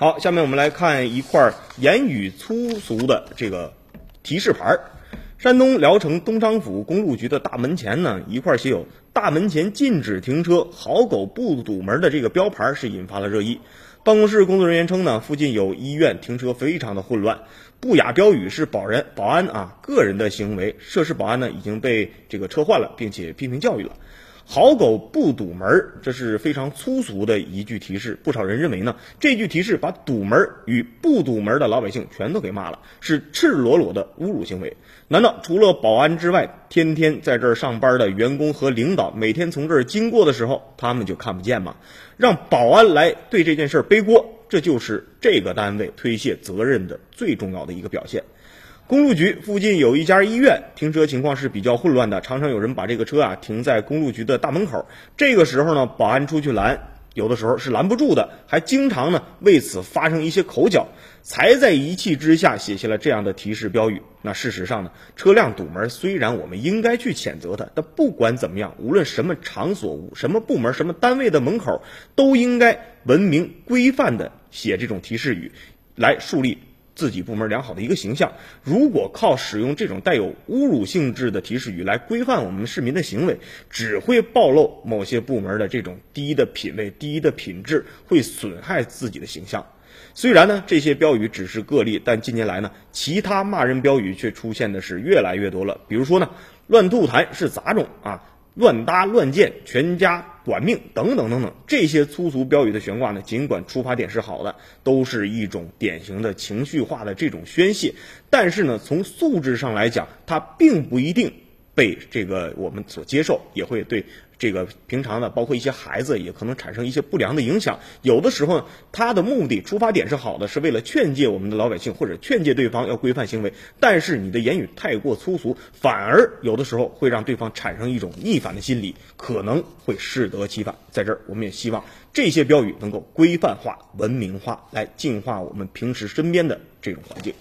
好，下面我们来看一块言语粗俗的这个提示牌儿。山东聊城东昌府公路局的大门前呢，一块写有“大门前禁止停车，好狗不堵门”的这个标牌是引发了热议。办公室工作人员称呢，附近有医院，停车非常的混乱。不雅标语是保人保安啊个人的行为，涉事保安呢已经被这个撤换了，并且批评教育了。好狗不堵门儿，这是非常粗俗的一句提示。不少人认为呢，这句提示把堵门与不堵门的老百姓全都给骂了，是赤裸裸的侮辱行为。难道除了保安之外，天天在这儿上班的员工和领导，每天从这儿经过的时候，他们就看不见吗？让保安来对这件事儿背锅，这就是这个单位推卸责任的最重要的一个表现。公路局附近有一家医院，停车情况是比较混乱的，常常有人把这个车啊停在公路局的大门口。这个时候呢，保安出去拦，有的时候是拦不住的，还经常呢为此发生一些口角，才在一气之下写下了这样的提示标语。那事实上呢，车辆堵门虽然我们应该去谴责它，但不管怎么样，无论什么场所、什么部门、什么单位的门口，都应该文明规范的写这种提示语，来树立。自己部门良好的一个形象，如果靠使用这种带有侮辱性质的提示语来规范我们市民的行为，只会暴露某些部门的这种低的品位、低的品质，会损害自己的形象。虽然呢，这些标语只是个例，但近年来呢，其他骂人标语却出现的是越来越多了。比如说呢，乱吐痰是杂种啊。乱搭乱建，全家短命等等等等，这些粗俗标语的悬挂呢，尽管出发点是好的，都是一种典型的情绪化的这种宣泄，但是呢，从素质上来讲，它并不一定被这个我们所接受，也会对。这个平常的，包括一些孩子，也可能产生一些不良的影响。有的时候，他的目的出发点是好的，是为了劝诫我们的老百姓，或者劝诫对方要规范行为。但是你的言语太过粗俗，反而有的时候会让对方产生一种逆反的心理，可能会适得其反。在这儿，我们也希望这些标语能够规范化、文明化，来净化我们平时身边的这种环境。